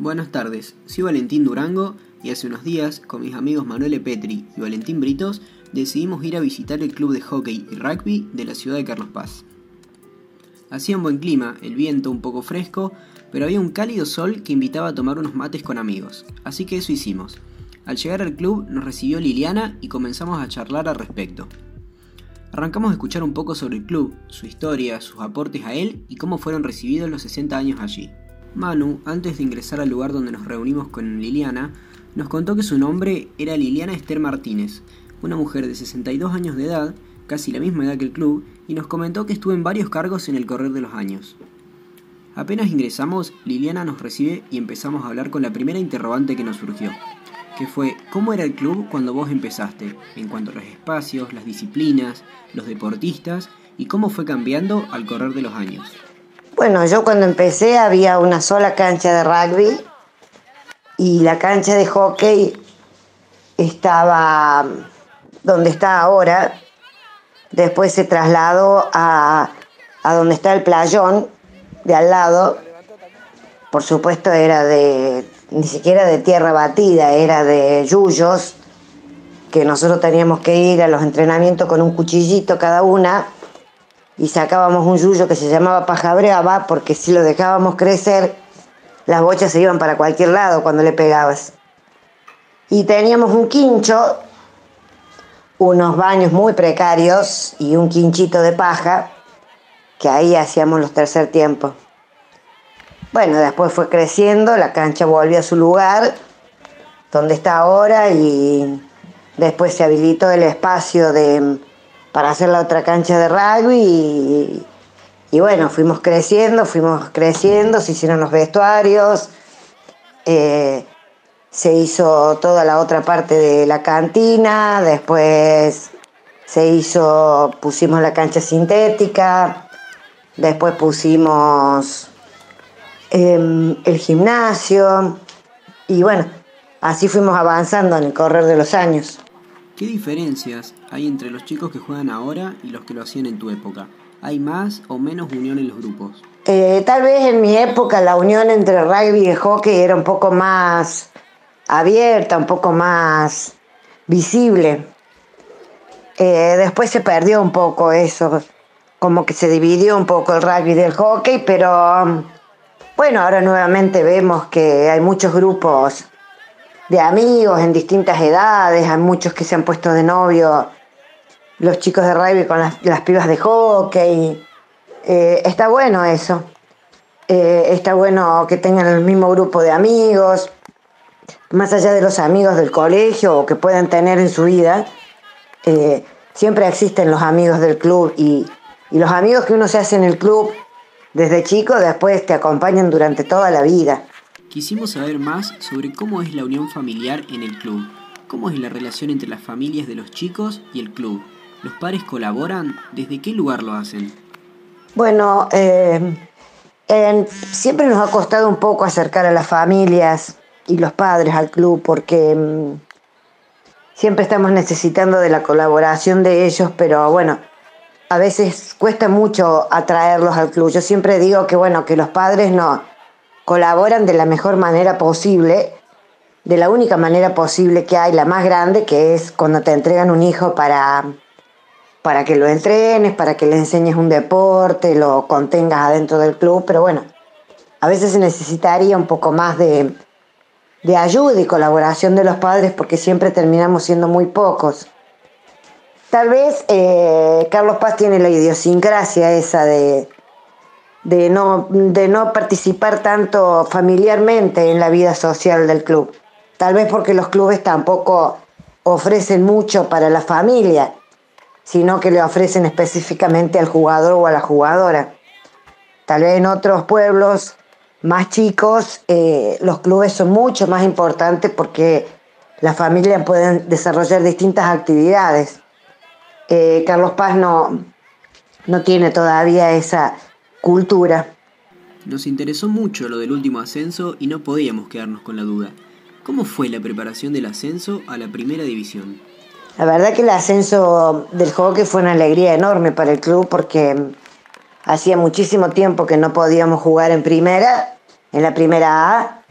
Buenas tardes, soy Valentín Durango y hace unos días, con mis amigos Manuel Petri y Valentín Britos, decidimos ir a visitar el club de hockey y rugby de la ciudad de Carlos Paz. Hacía un buen clima, el viento un poco fresco, pero había un cálido sol que invitaba a tomar unos mates con amigos, así que eso hicimos. Al llegar al club nos recibió Liliana y comenzamos a charlar al respecto. Arrancamos a escuchar un poco sobre el club, su historia, sus aportes a él y cómo fueron recibidos los 60 años allí. Manu, antes de ingresar al lugar donde nos reunimos con Liliana, nos contó que su nombre era Liliana Esther Martínez, una mujer de 62 años de edad, casi la misma edad que el club, y nos comentó que estuvo en varios cargos en el correr de los años. Apenas ingresamos, Liliana nos recibe y empezamos a hablar con la primera interrogante que nos surgió, que fue ¿cómo era el club cuando vos empezaste? En cuanto a los espacios, las disciplinas, los deportistas y cómo fue cambiando al correr de los años. Bueno, yo cuando empecé había una sola cancha de rugby y la cancha de hockey estaba donde está ahora. Después se trasladó a, a donde está el playón de al lado. Por supuesto era de, ni siquiera de tierra batida, era de yuyos, que nosotros teníamos que ir a los entrenamientos con un cuchillito cada una y sacábamos un yuyo que se llamaba paja brava porque si lo dejábamos crecer, las bochas se iban para cualquier lado cuando le pegabas. Y teníamos un quincho, unos baños muy precarios y un quinchito de paja, que ahí hacíamos los tercer tiempos. Bueno, después fue creciendo, la cancha volvió a su lugar, donde está ahora, y después se habilitó el espacio de para hacer la otra cancha de rugby y, bueno, fuimos creciendo, fuimos creciendo, se hicieron los vestuarios, eh, se hizo toda la otra parte de la cantina, después se hizo, pusimos la cancha sintética, después pusimos em, el gimnasio y bueno, así fuimos avanzando en el correr de los años. ¿Qué diferencias hay entre los chicos que juegan ahora y los que lo hacían en tu época? ¿Hay más o menos unión en los grupos? Eh, tal vez en mi época la unión entre rugby y hockey era un poco más abierta, un poco más visible. Eh, después se perdió un poco eso, como que se dividió un poco el rugby del hockey, pero bueno, ahora nuevamente vemos que hay muchos grupos de amigos en distintas edades, hay muchos que se han puesto de novio, los chicos de rugby con las, pibas de hockey. Eh, está bueno eso. Eh, está bueno que tengan el mismo grupo de amigos, más allá de los amigos del colegio o que puedan tener en su vida. Eh, siempre existen los amigos del club y, y los amigos que uno se hace en el club desde chico después te acompañan durante toda la vida. Quisimos saber más sobre cómo es la unión familiar en el club, cómo es la relación entre las familias de los chicos y el club. ¿Los padres colaboran? ¿Desde qué lugar lo hacen? Bueno, eh, siempre nos ha costado un poco acercar a las familias y los padres al club porque mm, siempre estamos necesitando de la colaboración de ellos, pero bueno, a veces cuesta mucho atraerlos al club. Yo siempre digo que bueno, que los padres no colaboran de la mejor manera posible, de la única manera posible que hay, la más grande, que es cuando te entregan un hijo para, para que lo entrenes, para que le enseñes un deporte, lo contengas adentro del club, pero bueno, a veces se necesitaría un poco más de, de ayuda y colaboración de los padres porque siempre terminamos siendo muy pocos. Tal vez eh, Carlos Paz tiene la idiosincrasia esa de, de no, de no participar tanto familiarmente en la vida social del club. Tal vez porque los clubes tampoco ofrecen mucho para la familia, sino que le ofrecen específicamente al jugador o a la jugadora. Tal vez en otros pueblos más chicos eh, los clubes son mucho más importantes porque las familias pueden desarrollar distintas actividades. Eh, Carlos Paz no, no tiene todavía esa, Cultura. Nos interesó mucho lo del último ascenso y no podíamos quedarnos con la duda. ¿Cómo fue la preparación del ascenso a la primera división? La verdad que el ascenso del hockey fue una alegría enorme para el club porque hacía muchísimo tiempo que no podíamos jugar en primera, en la primera A,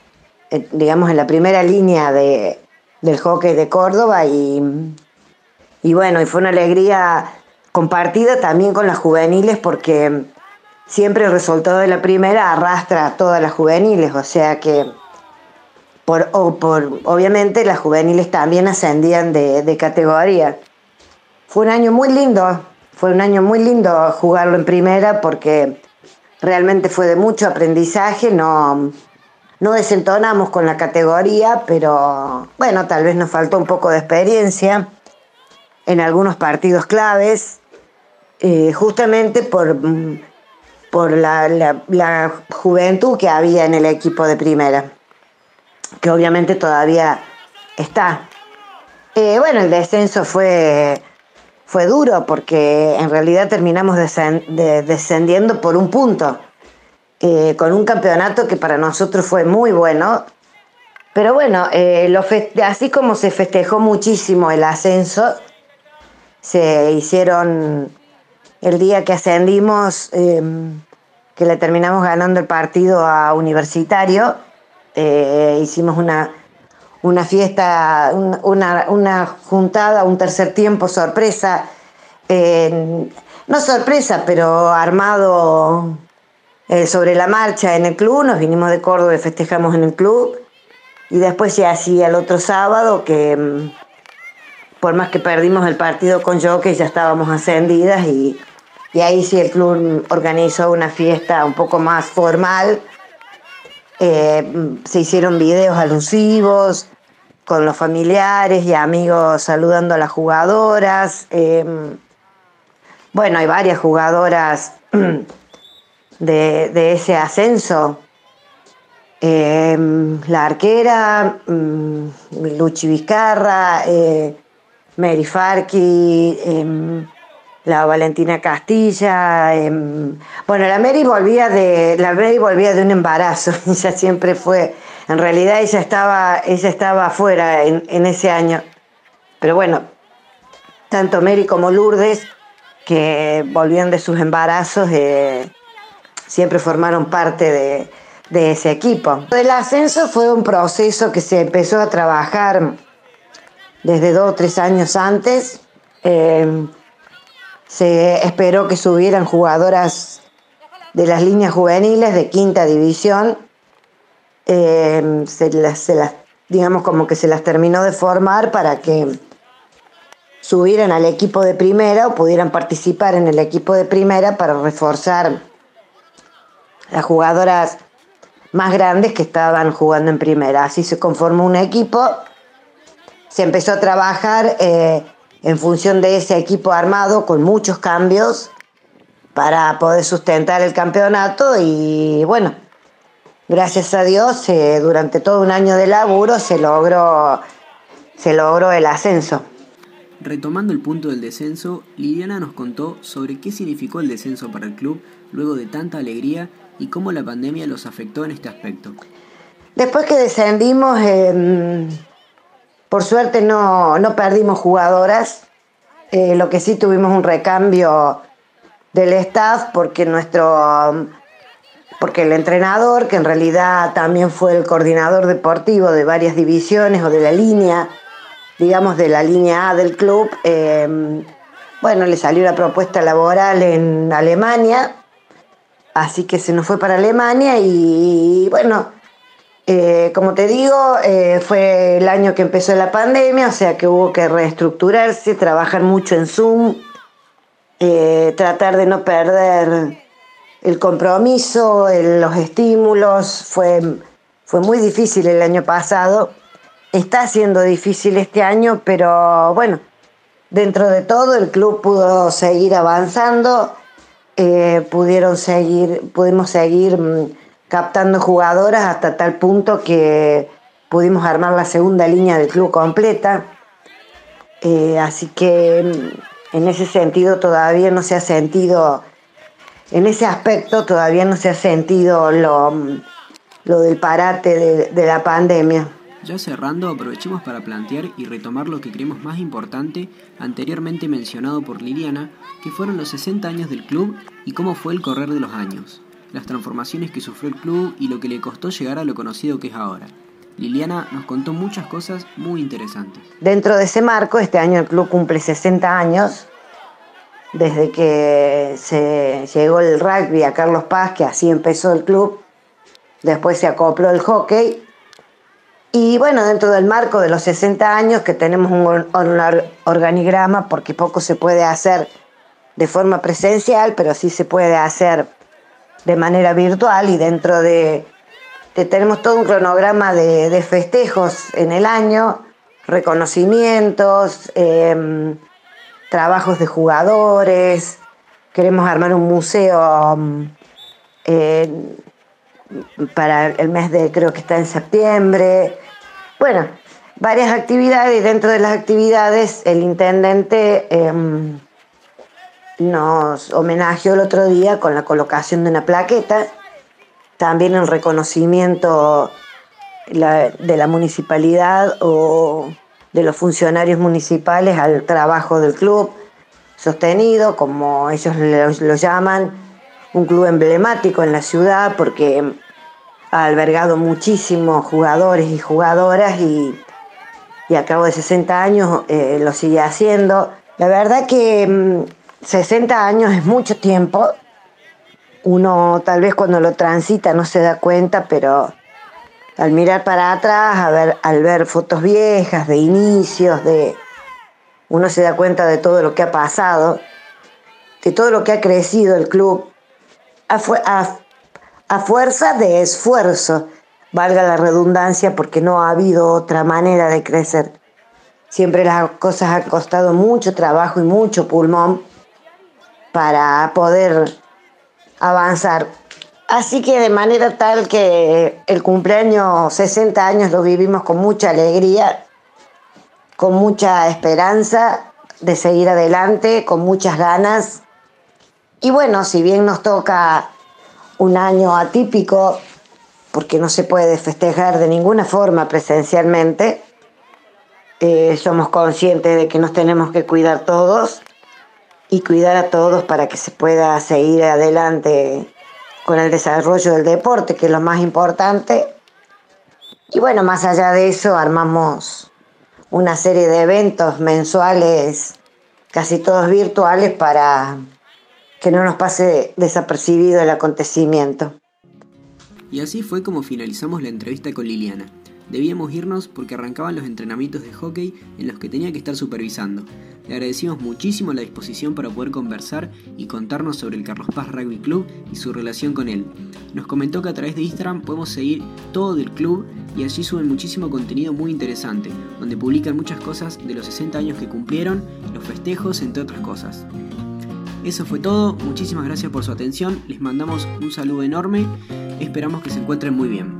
eh, digamos, en la primera línea de, del hockey de Córdoba y, y bueno, fue una alegría compartida también con las juveniles porque siempre el resultado de la primera arrastra a todas las juveniles, o sea que por, por obviamente las juveniles también ascendían de, categoría. Fue un año muy lindo, fue un año muy lindo jugarlo en primera porque realmente fue de mucho aprendizaje, no, no desentonamos con la categoría, pero bueno, tal vez nos faltó un poco de experiencia en algunos partidos claves, eh, justamente por, por la, la, juventud que había en el equipo de primera, que obviamente todavía está. Eh, bueno, el descenso fue, fue duro porque en realidad terminamos descendiendo por un punto eh, con un campeonato que para nosotros fue muy bueno. Pero bueno, eh, así como se festejó muchísimo el ascenso, se hicieron el día que ascendimos, em, que le terminamos ganando el partido a Universitario, eh, hicimos una, una fiesta, una, una, juntada, un tercer tiempo sorpresa, no sorpresa, pero armado eh, sobre la marcha en el club, nos vinimos de Córdoba y festejamos en el club. Y después ya así el otro sábado, que mm, por más que perdimos el partido con Jockey, ya estábamos ascendidas y, ahí sí el club organizó una fiesta un poco más formal. Eh, se hicieron videos alusivos con los familiares y amigos saludando a las jugadoras. Eh, bueno, hay varias jugadoras de, ese ascenso. Em, la arquera, mm, Luchi Vizcarra, eh, Mary Farki, em, la Valentina Castilla. Em, bueno, la Mary volvía de. La Mary volvía de un embarazo. ella siempre fue. En realidad ella estaba, ella estaba afuera en, en ese año. Pero bueno, tanto Mary como Lourdes, que volvían de sus embarazos, eh, siempre formaron parte de, ese equipo. El ascenso fue un proceso que se empezó a trabajar desde dos o tres años antes. Eh, se esperó que subieran jugadoras de las líneas juveniles de quinta división. Eh, se, las, digamos como que se las terminó de formar para que subieran al equipo de primera o pudieran participar en el equipo de primera para reforzar las jugadoras más grandes que estaban jugando en primera. Así se conformó un equipo, se empezó a trabajar eh, en función de ese equipo armado con muchos cambios para poder sustentar el campeonato y bueno, gracias a Dios eh, durante todo un año de laburo se logró, se logró el ascenso. Retomando el punto del descenso, Liliana nos contó sobre qué significó el descenso para el club luego de tanta alegría y cómo la pandemia los afectó en este aspecto. Después que descendimos, em, por suerte no, perdimos jugadoras, eh, lo que sí tuvimos un recambio del staff porque nuestro porque el entrenador, que en realidad también fue el coordinador deportivo de varias divisiones o de la línea, digamos de la línea A del club, em, bueno, le salió la propuesta laboral en Alemania. Así que se nos fue para Alemania y bueno, eh, como te digo, eh, fue el año que empezó la pandemia, o sea que hubo que reestructurarse, trabajar mucho en Zoom, eh, tratar de no perder el compromiso, los estímulos. Fue, fue muy difícil el año pasado, está siendo difícil este año, pero bueno, dentro de todo el club pudo seguir avanzando pudieron seguir, pudimos seguir mm, captando jugadoras hasta tal punto que pudimos armar la segunda línea del club completa. Eh, así que mm, en ese sentido todavía no se ha sentido, en ese aspecto todavía no se ha sentido lo, mm, lo del parate de, de la pandemia. Ya cerrando, aprovechemos para plantear y retomar lo que creemos más importante, anteriormente mencionado por Liliana, que fueron los 60 años del club y cómo fue el correr de los años, las transformaciones que sufrió el club y lo que le costó llegar a lo conocido que es ahora. Liliana nos contó muchas cosas muy interesantes. Dentro de ese marco, este año el club cumple 60 años, desde que se llegó el rugby a Carlos Paz, que así empezó el club, después se acopló el hockey, y bueno, dentro del marco de los 60 años, que tenemos un organigrama, porque poco se puede hacer de forma presencial, pero sí se puede hacer de manera virtual y dentro de tenemos todo un cronograma de, festejos en el año, reconocimientos, em, trabajos de jugadores, queremos armar un museo em, para el mes de, creo que está en septiembre. Bueno, varias actividades y dentro de las actividades el intendente em, nos homenajeó el otro día con la colocación de una plaqueta también el reconocimiento de la municipalidad o de los funcionarios municipales al trabajo del club sostenido, como ellos lo, llaman, un club emblemático en la ciudad porque ha albergado muchísimos jugadores y jugadoras y, a cabo de 60 años eh, lo sigue haciendo. La verdad que 60 mm, años es mucho tiempo uno tal vez cuando lo transita no se da cuenta, pero al mirar para atrás, a ver, al ver fotos viejas, de inicios, de uno se da cuenta de todo lo que ha pasado, de todo lo que ha crecido el club, a, a fuerza de esfuerzo, valga la redundancia, porque no ha habido otra manera de crecer. Siempre las cosas han costado mucho trabajo y mucho pulmón para poder avanzar. Así que de manera tal que el cumpleaños 60 años lo vivimos con mucha alegría, con mucha esperanza de seguir adelante, con muchas ganas. Y bueno, si bien nos toca un año atípico, porque no se puede festejar de ninguna forma presencialmente, eh, somos conscientes de que nos tenemos que cuidar todos y cuidar a todos para que se pueda seguir adelante con el desarrollo del deporte, que es lo más importante. Y bueno, más allá de eso, armamos una serie de eventos mensuales, casi todos virtuales, para que no nos pase desapercibido el acontecimiento. Y así fue como finalizamos la entrevista con Liliana. Debíamos irnos porque arrancaban los entrenamientos de hockey en los que tenía que estar supervisando. Le agradecimos muchísimo la disposición para poder conversar y contarnos sobre el Carlos Paz Rugby Club y su relación con él. Nos comentó que a través de Instagram podemos seguir todo del club y allí suben muchísimo contenido muy interesante, donde publican muchas cosas de los 60 años que cumplieron, los festejos, entre otras cosas. Eso fue todo, muchísimas gracias por su atención, les mandamos un saludo enorme, esperamos que se encuentren muy bien.